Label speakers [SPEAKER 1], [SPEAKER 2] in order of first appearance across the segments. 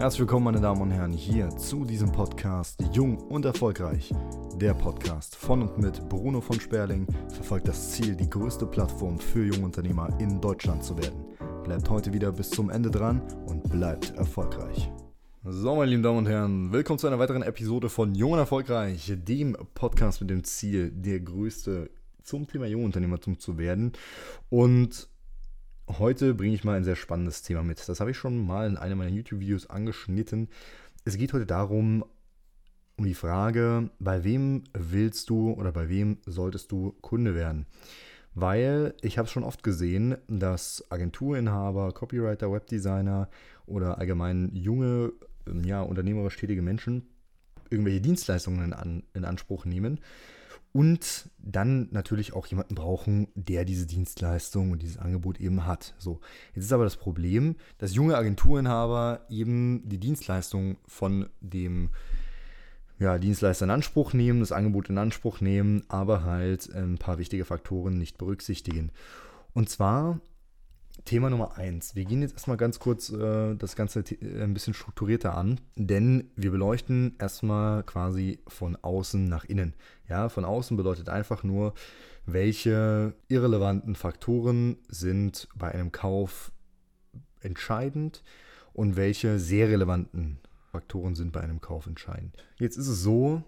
[SPEAKER 1] Herzlich willkommen, meine Damen und Herren, hier zu diesem Podcast Jung und Erfolgreich. Der Podcast von und mit Bruno von Sperling verfolgt das Ziel, die größte Plattform für Jungunternehmer in Deutschland zu werden. Bleibt heute wieder bis zum Ende dran und bleibt erfolgreich. So, meine lieben Damen und Herren, willkommen zu einer weiteren Episode von Jung und Erfolgreich, dem Podcast mit dem Ziel, der größte zum Thema Jungunternehmertum zu werden. Und Heute bringe ich mal ein sehr spannendes Thema mit. Das habe ich schon mal in einem meiner YouTube-Videos angeschnitten. Es geht heute darum, um die Frage, bei wem willst du oder bei wem solltest du Kunde werden? Weil ich habe es schon oft gesehen, dass Agenturinhaber, Copywriter, Webdesigner oder allgemein junge, ja, unternehmerisch tätige Menschen irgendwelche Dienstleistungen in, an, in Anspruch nehmen und dann natürlich auch jemanden brauchen, der diese Dienstleistung und dieses Angebot eben hat. So, jetzt ist aber das Problem, dass junge Agenturinhaber eben die Dienstleistung von dem ja, Dienstleister in Anspruch nehmen, das Angebot in Anspruch nehmen, aber halt ein paar wichtige Faktoren nicht berücksichtigen. Und zwar Thema Nummer eins. Wir gehen jetzt erstmal ganz kurz äh, das Ganze äh, ein bisschen strukturierter an, denn wir beleuchten erstmal quasi von außen nach innen. Ja, von außen bedeutet einfach nur, welche irrelevanten Faktoren sind bei einem Kauf entscheidend und welche sehr relevanten Faktoren sind bei einem Kauf entscheidend. Jetzt ist es so,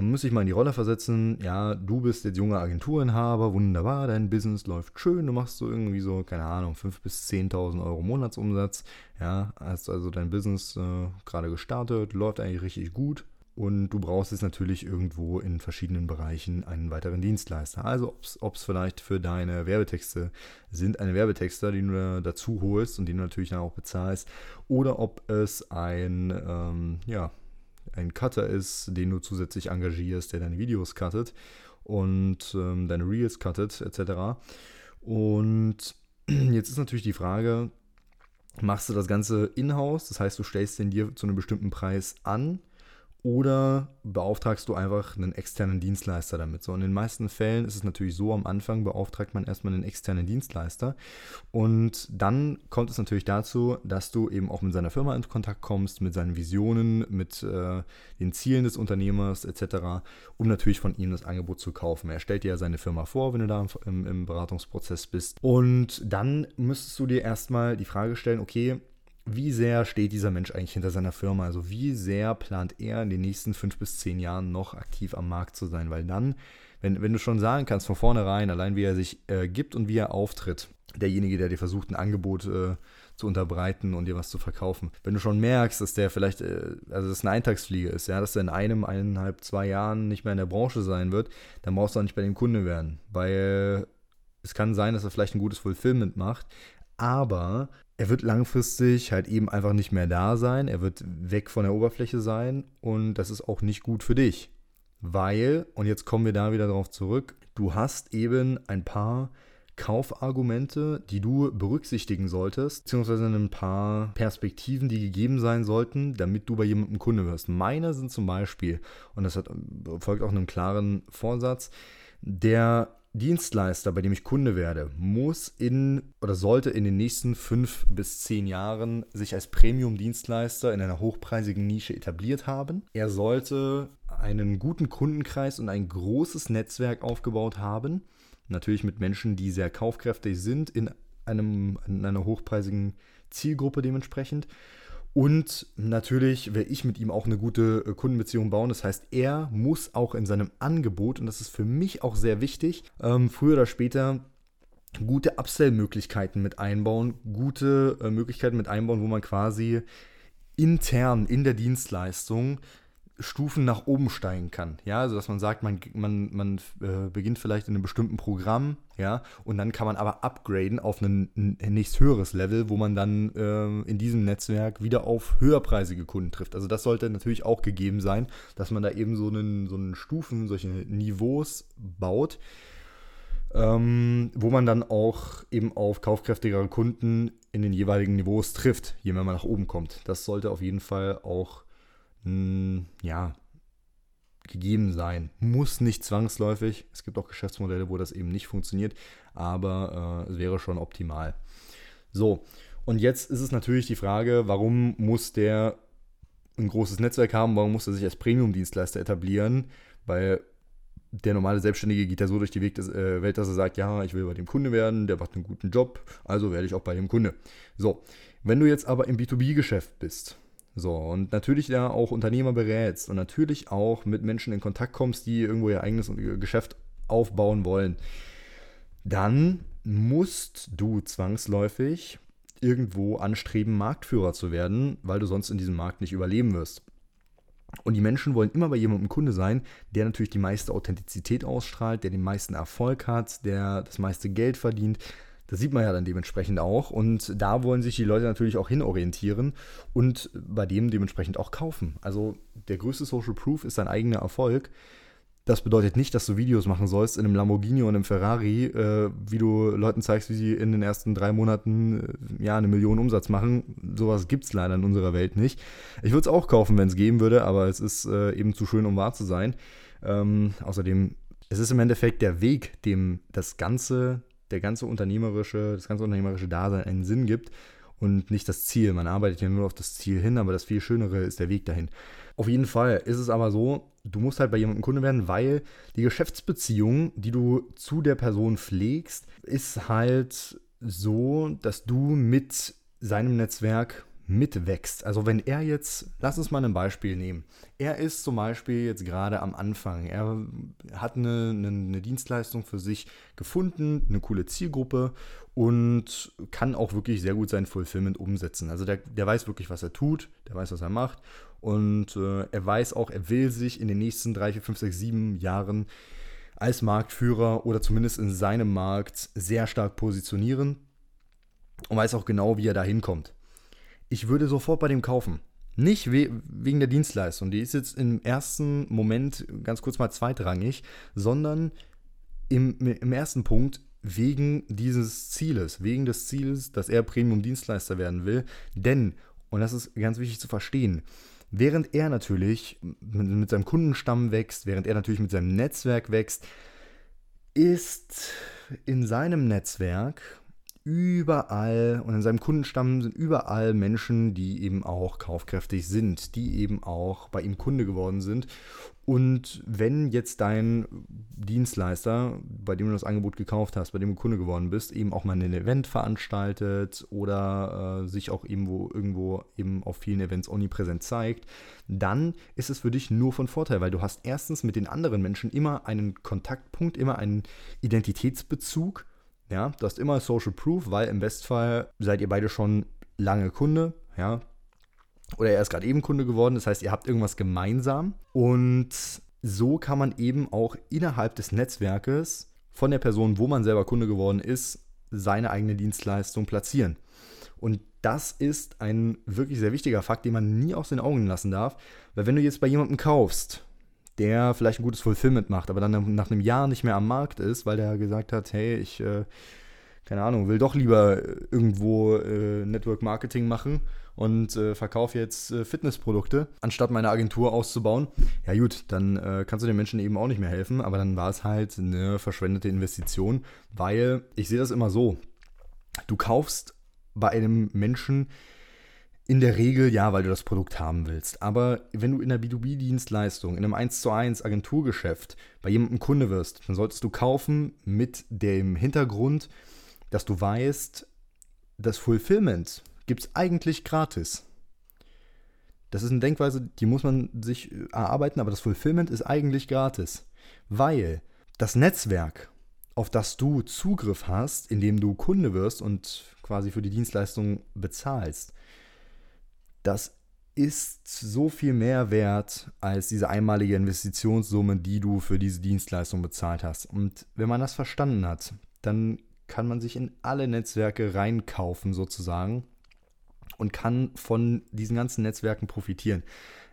[SPEAKER 1] man muss sich mal in die Rolle versetzen, ja, du bist jetzt junger Agenturinhaber, wunderbar, dein Business läuft schön, du machst so irgendwie so, keine Ahnung, 5.000 bis 10.000 Euro Monatsumsatz, ja, hast also dein Business äh, gerade gestartet, läuft eigentlich richtig gut. Und du brauchst jetzt natürlich irgendwo in verschiedenen Bereichen einen weiteren Dienstleister. Also ob es vielleicht für deine Werbetexte sind, eine Werbetexter, die du dazu holst und die du natürlich dann auch bezahlst, oder ob es ein, ähm, ja, ein Cutter ist, den du zusätzlich engagierst, der deine Videos cuttet und ähm, deine Reels cuttet, etc. Und jetzt ist natürlich die Frage, machst du das Ganze in-house, das heißt, du stellst den dir zu einem bestimmten Preis an oder beauftragst du einfach einen externen Dienstleister damit. So, in den meisten Fällen ist es natürlich so, am Anfang beauftragt man erstmal einen externen Dienstleister und dann kommt es natürlich dazu, dass du eben auch mit seiner Firma in Kontakt kommst, mit seinen Visionen, mit äh, den Zielen des Unternehmers etc., um natürlich von ihm das Angebot zu kaufen. Er stellt dir ja seine Firma vor, wenn du da im, im Beratungsprozess bist. Und dann müsstest du dir erstmal die Frage stellen, okay, wie sehr steht dieser Mensch eigentlich hinter seiner Firma? Also wie sehr plant er in den nächsten fünf bis zehn Jahren noch aktiv am Markt zu sein? Weil dann, wenn, wenn du schon sagen kannst von vornherein, allein wie er sich äh, gibt und wie er auftritt, derjenige, der dir versucht, ein Angebot äh, zu unterbreiten und dir was zu verkaufen. Wenn du schon merkst, dass der vielleicht, äh, also das eine Eintagsfliege ist, ja, dass er in einem, eineinhalb, zwei Jahren nicht mehr in der Branche sein wird, dann brauchst du auch nicht bei dem Kunde werden. Weil es kann sein, dass er vielleicht ein gutes Fulfillment macht, aber er wird langfristig halt eben einfach nicht mehr da sein. Er wird weg von der Oberfläche sein und das ist auch nicht gut für dich. Weil, und jetzt kommen wir da wieder darauf zurück, du hast eben ein paar Kaufargumente, die du berücksichtigen solltest, beziehungsweise ein paar Perspektiven, die gegeben sein sollten, damit du bei jemandem Kunde wirst. Meine sind zum Beispiel, und das hat, folgt auch einem klaren Vorsatz, der Dienstleister, bei dem ich Kunde werde, muss in oder sollte in den nächsten fünf bis zehn Jahren sich als Premium-Dienstleister in einer hochpreisigen Nische etabliert haben. Er sollte einen guten Kundenkreis und ein großes Netzwerk aufgebaut haben. Natürlich mit Menschen, die sehr kaufkräftig sind, in, einem, in einer hochpreisigen Zielgruppe dementsprechend. Und natürlich werde ich mit ihm auch eine gute äh, Kundenbeziehung bauen. Das heißt, er muss auch in seinem Angebot, und das ist für mich auch sehr wichtig, ähm, früher oder später gute Upsell-Möglichkeiten mit einbauen, gute äh, Möglichkeiten mit einbauen, wo man quasi intern in der Dienstleistung Stufen nach oben steigen kann. Ja, also dass man sagt, man, man, man äh, beginnt vielleicht in einem bestimmten Programm, ja, und dann kann man aber upgraden auf ein, ein nächst höheres Level, wo man dann äh, in diesem Netzwerk wieder auf höherpreisige Kunden trifft. Also das sollte natürlich auch gegeben sein, dass man da eben so einen, so einen Stufen, solche Niveaus baut, ähm, wo man dann auch eben auf kaufkräftigere Kunden in den jeweiligen Niveaus trifft, je mehr man nach oben kommt. Das sollte auf jeden Fall auch mh, ja, gegeben sein. Muss nicht zwangsläufig. Es gibt auch Geschäftsmodelle, wo das eben nicht funktioniert, aber äh, es wäre schon optimal. So, und jetzt ist es natürlich die Frage, warum muss der ein großes Netzwerk haben, warum muss er sich als Premium-Dienstleister etablieren? Weil der normale Selbstständige geht ja so durch die äh, Welt, dass er sagt, ja, ich will bei dem Kunde werden, der macht einen guten Job, also werde ich auch bei dem Kunde. So, wenn du jetzt aber im B2B-Geschäft bist, so, und natürlich da auch Unternehmer berätst und natürlich auch mit Menschen in Kontakt kommst, die irgendwo ihr eigenes Geschäft aufbauen wollen, dann musst du zwangsläufig irgendwo anstreben, Marktführer zu werden, weil du sonst in diesem Markt nicht überleben wirst. Und die Menschen wollen immer bei jemandem Kunde sein, der natürlich die meiste Authentizität ausstrahlt, der den meisten Erfolg hat, der das meiste Geld verdient. Das sieht man ja dann dementsprechend auch. Und da wollen sich die Leute natürlich auch hinorientieren und bei dem dementsprechend auch kaufen. Also der größte Social Proof ist dein eigener Erfolg. Das bedeutet nicht, dass du Videos machen sollst in einem Lamborghini und einem Ferrari, äh, wie du Leuten zeigst, wie sie in den ersten drei Monaten äh, ja, eine Million Umsatz machen. Sowas gibt es leider in unserer Welt nicht. Ich würde es auch kaufen, wenn es geben würde, aber es ist äh, eben zu schön, um wahr zu sein. Ähm, außerdem, es ist im Endeffekt der Weg, dem das ganze, der ganze unternehmerische, das ganze unternehmerische Dasein einen Sinn gibt und nicht das Ziel. Man arbeitet ja nur auf das Ziel hin, aber das viel Schönere ist der Weg dahin. Auf jeden Fall ist es aber so, du musst halt bei jemandem Kunde werden, weil die Geschäftsbeziehung, die du zu der Person pflegst, ist halt so, dass du mit seinem Netzwerk mitwächst. Also wenn er jetzt, lass uns mal ein Beispiel nehmen. Er ist zum Beispiel jetzt gerade am Anfang. Er hat eine, eine, eine, Dienstleistung für sich gefunden, eine coole Zielgruppe und kann auch wirklich sehr gut sein Fulfillment umsetzen. Also der, der weiß wirklich, was er tut, der weiß, was er macht und äh, er weiß auch, er will sich in den nächsten drei, vier, fünf, sechs, sieben Jahren als Marktführer oder zumindest in seinem Markt sehr stark positionieren und weiß auch genau, wie er da hinkommt. Ich würde sofort bei dem kaufen. Nicht we wegen der Dienstleistung, die ist jetzt im ersten Moment ganz kurz mal zweitrangig, sondern im, im ersten Punkt wegen dieses Zieles, wegen des Zieles, dass er Premium-Dienstleister werden will. Denn, und das ist ganz wichtig zu verstehen, Während er natürlich mit, seinem Kundenstamm wächst, während er natürlich mit seinem Netzwerk wächst, ist in seinem Netzwerk überall und in seinem Kundenstamm sind überall Menschen, die eben auch kaufkräftig sind, die eben auch bei ihm Kunde geworden sind. Und wenn jetzt dein Dienstleister, bei dem du das Angebot gekauft hast, bei dem du Kunde geworden bist, eben auch mal ein Event veranstaltet oder äh, sich auch irgendwo, irgendwo eben auf vielen Events omnipräsent zeigt, dann ist es für dich nur von Vorteil, weil du hast erstens mit den anderen Menschen immer einen Kontaktpunkt, immer einen Identitätsbezug ja, du hast immer Social Proof, weil im Bestfall seid ihr beide schon lange Kunde, ja. Oder er ist gerade eben Kunde geworden, das heißt, ihr habt irgendwas gemeinsam. Und so kann man eben auch innerhalb des Netzwerkes von der Person, wo man selber Kunde geworden ist, seine eigene Dienstleistung platzieren. Und das ist ein wirklich sehr wichtiger Fakt, den man nie aus den Augen lassen darf. Weil wenn du jetzt bei jemandem kaufst der vielleicht ein gutes Fulfillment macht, aber dann nach einem Jahr nicht mehr am Markt ist, weil der gesagt hat, hey, ich, äh, keine Ahnung, will doch lieber irgendwo äh, Network Marketing machen und äh, verkaufe jetzt äh, Fitnessprodukte, anstatt meine Agentur auszubauen. Ja gut, dann äh, kannst du den Menschen eben auch nicht mehr helfen, aber dann war es halt eine verschwendete Investition, weil ich sehe das immer so. Du kaufst bei einem Menschen in der Regel ja, weil du das Produkt haben willst. Aber wenn du in der B2B-Dienstleistung, in einem 1 zu 1 Agenturgeschäft bei jemandem Kunde wirst, dann solltest du kaufen mit dem Hintergrund, dass du weißt, das Fulfillment gibt es eigentlich gratis. Das ist eine Denkweise, die muss man sich erarbeiten, aber das Fulfillment ist eigentlich gratis. Weil das Netzwerk, auf das du Zugriff hast, indem du Kunde wirst und quasi für die Dienstleistung bezahlst, das ist so viel mehr wert als diese einmalige Investitionssumme, die du für diese Dienstleistung bezahlt hast. Und wenn man das verstanden hat, dann kann man sich in alle Netzwerke reinkaufen sozusagen und kann von diesen ganzen Netzwerken profitieren.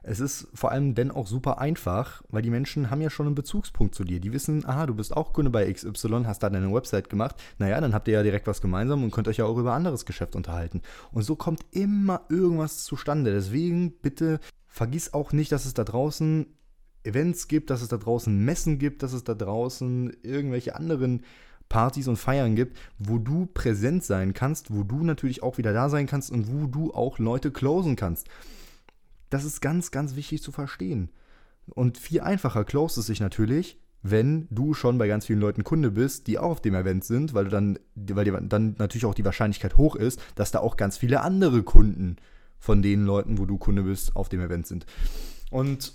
[SPEAKER 1] Es ist vor allem dann auch super einfach, weil die Menschen haben ja schon einen Bezugspunkt zu dir. Die wissen, aha, du bist auch Kunde bei XY, hast da deine Website gemacht. Naja, dann habt ihr ja direkt was gemeinsam und könnt euch ja auch über anderes Geschäft unterhalten. Und so kommt immer irgendwas zustande. Deswegen bitte vergiss auch nicht, dass es da draußen Events gibt, dass es da draußen Messen gibt, dass es da draußen irgendwelche anderen Partys und Feiern gibt, wo du präsent sein kannst, wo du natürlich auch wieder da sein kannst und wo du auch Leute closen kannst Das ist ganz, ganz wichtig zu verstehen. Und viel einfacher close es sich natürlich, wenn du schon bei ganz vielen Leuten Kunde bist, die auch auf dem Event sind, weil du dann, weil dir dann natürlich auch die Wahrscheinlichkeit hoch ist, dass da auch ganz viele andere Kunden von den Leuten, wo du Kunde bist, auf dem Event sind. Und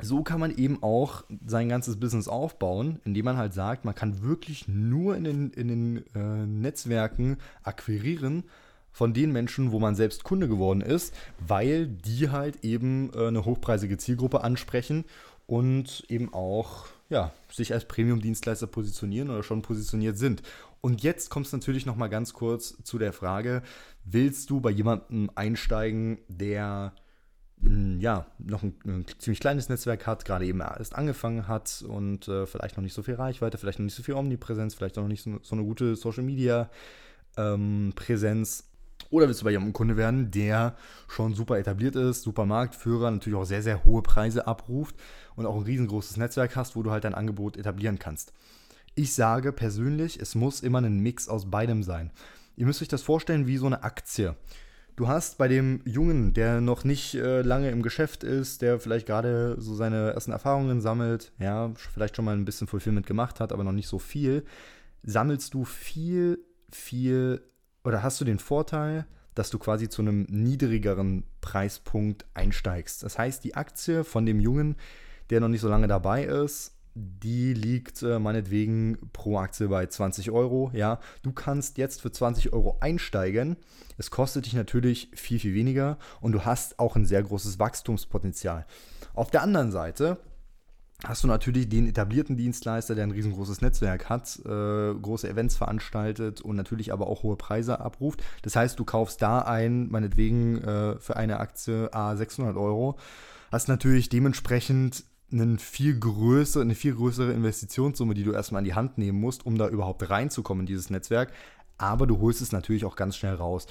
[SPEAKER 1] so kann man eben auch sein ganzes Business aufbauen, indem man halt sagt, man kann wirklich nur in den, in den äh, Netzwerken akquirieren von den Menschen, wo man selbst Kunde geworden ist, weil die halt eben äh, eine hochpreisige Zielgruppe ansprechen und eben auch ja, sich als Premium-Dienstleister positionieren oder schon positioniert sind. Und jetzt kommt es natürlich noch mal ganz kurz zu der Frage, willst du bei jemandem einsteigen, der hm, ja, noch ein, ein, ziemlich kleines Netzwerk hat, gerade eben erst angefangen hat und äh, vielleicht noch nicht so viel Reichweite, vielleicht noch nicht so viel Omnipräsenz, vielleicht noch nicht so, so eine gute Social Media ähm, Präsenz. Oder willst du bei jemandem Kunde werden, der schon super etabliert ist, super Marktführer, natürlich auch sehr, sehr hohe Preise abruft und auch ein riesengroßes Netzwerk hast, wo du halt dein Angebot etablieren kannst. Ich sage persönlich, es muss immer ein Mix aus beidem sein. Ihr müsst euch das vorstellen wie so eine Aktie. Du hast bei dem Jungen, der noch nicht äh, lange im Geschäft ist, der vielleicht gerade so seine ersten Erfahrungen sammelt, ja, vielleicht schon mal ein bisschen Fulfillment gemacht hat, aber noch nicht so viel, sammelst du viel, viel oder hast du den Vorteil, dass du quasi zu einem niedrigeren Preispunkt einsteigst. Das heißt, die Aktie von dem Jungen, der noch nicht so lange dabei ist, die liegt äh, meinetwegen pro Aktie bei 20 Euro. Ja, du kannst jetzt für 20 Euro einsteigen. Es kostet dich natürlich viel, viel weniger und du hast auch ein sehr großes Wachstumspotenzial. Auf der anderen Seite hast du natürlich den etablierten Dienstleister, der ein riesengroßes Netzwerk hat, äh, große Events veranstaltet und natürlich aber auch hohe Preise abruft. Das heißt, du kaufst da ein, meinetwegen äh, für eine Aktie A 600 Euro, hast natürlich dementsprechend eine viel größere, eine viel größere Investitionssumme, die du erstmal in die Hand nehmen musst, um da überhaupt reinzukommen in dieses Netzwerk. Aber du holst es natürlich auch ganz schnell raus.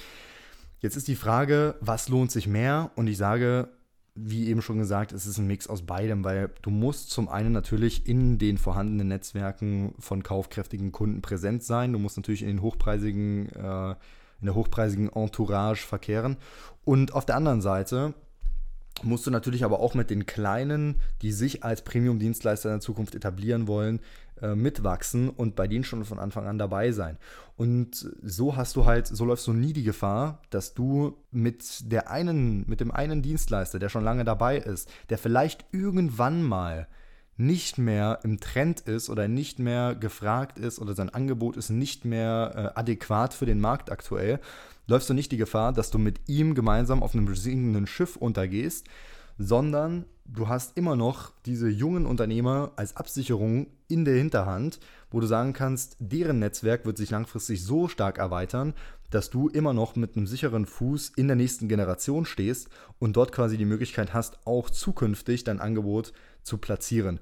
[SPEAKER 1] Jetzt ist die Frage, was lohnt sich mehr? Und ich sage, wie eben schon gesagt, es ist ein Mix aus beidem, weil du musst zum einen natürlich in den vorhandenen Netzwerken von kaufkräftigen Kunden präsent sein. Du musst natürlich in den hochpreisigen, äh, in der hochpreisigen Entourage verkehren. Und auf der anderen Seite musst du natürlich aber auch mit den Kleinen, die sich als Premium-Dienstleister in der Zukunft etablieren wollen, äh, mitwachsen und bei denen schon von Anfang an dabei sein. Und so hast du halt, so läufst du nie die Gefahr, dass du mit der einen, mit dem einen Dienstleister, der schon lange dabei ist, der vielleicht irgendwann mal nicht mehr im Trend ist oder nicht mehr gefragt ist oder sein Angebot ist nicht mehr äh, adäquat für den Markt aktuell, läufst du nicht die Gefahr, dass du mit ihm gemeinsam auf einem sinkenden Schiff untergehst, sondern du hast immer noch diese jungen Unternehmer als Absicherung in der Hinterhand, wo du sagen kannst, deren Netzwerk wird sich langfristig so stark erweitern, dass du immer noch mit einem sicheren Fuß in der nächsten Generation stehst und dort quasi die Möglichkeit hast, auch zukünftig dein Angebot zu platzieren.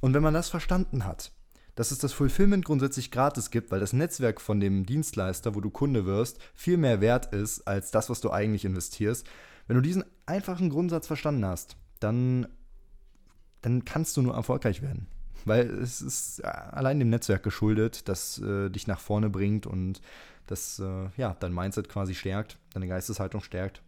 [SPEAKER 1] Und wenn man das verstanden hat, dass es das Fulfillment grundsätzlich gratis gibt, weil das Netzwerk von dem Dienstleister, wo du Kunde wirst, viel mehr wert ist als das, was du eigentlich investierst. Wenn du diesen einfachen Grundsatz verstanden hast, dann, dann kannst du nur erfolgreich werden. Weil es ist allein dem Netzwerk geschuldet, das äh, dich nach vorne bringt und das äh, ja, dein Mindset quasi stärkt, deine Geisteshaltung stärkt.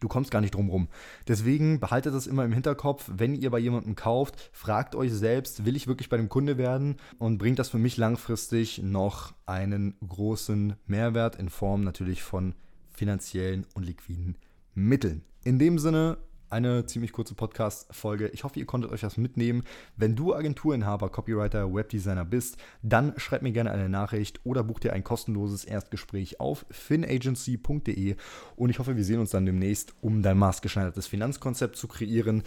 [SPEAKER 1] Du kommst gar nicht drum rum. Deswegen behaltet das immer im Hinterkopf, wenn ihr bei jemandem kauft, fragt euch selbst, will ich wirklich bei dem Kunde werden und bringt das für mich langfristig noch einen großen Mehrwert in Form natürlich von finanziellen und liquiden Mitteln. In dem Sinne, eine ziemlich kurze Podcast-Folge. Ich hoffe, ihr konntet euch das mitnehmen. Wenn du Agenturinhaber, Copywriter, Webdesigner bist, dann schreib mir gerne eine Nachricht oder buch dir ein kostenloses Erstgespräch auf finagency.de und ich hoffe, wir sehen uns dann demnächst, um dein maßgeschneidertes Finanzkonzept zu kreieren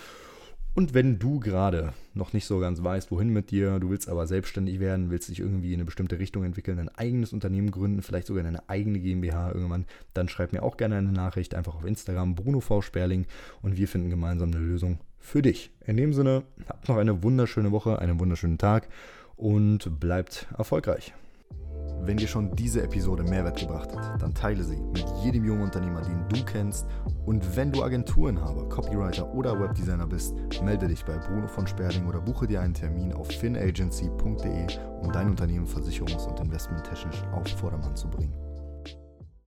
[SPEAKER 1] und wenn du gerade noch nicht so ganz weißt, wohin mit dir, du willst aber selbstständig werden, willst dich irgendwie in eine bestimmte Richtung entwickeln, ein eigenes Unternehmen gründen, vielleicht sogar eine eigene GmbH irgendwann, dann schreib mir auch gerne eine Nachricht, einfach auf Instagram, Bruno V. Sperling und wir finden gemeinsam eine Lösung für dich. In dem Sinne, habt noch eine wunderschöne Woche, einen wunderschönen Tag und bleibt erfolgreich. Wenn dir schon diese Episode Mehrwert gebracht hat, dann teile sie mit jedem jungen Unternehmer, den du kennst. Und wenn du Agenturinhaber, Copywriter oder Webdesigner bist, melde dich bei Bruno von Sperling oder buche dir einen Termin auf finagency.de, um dein Unternehmen versicherungs- und investmenttechnisch auf Vordermann zu bringen.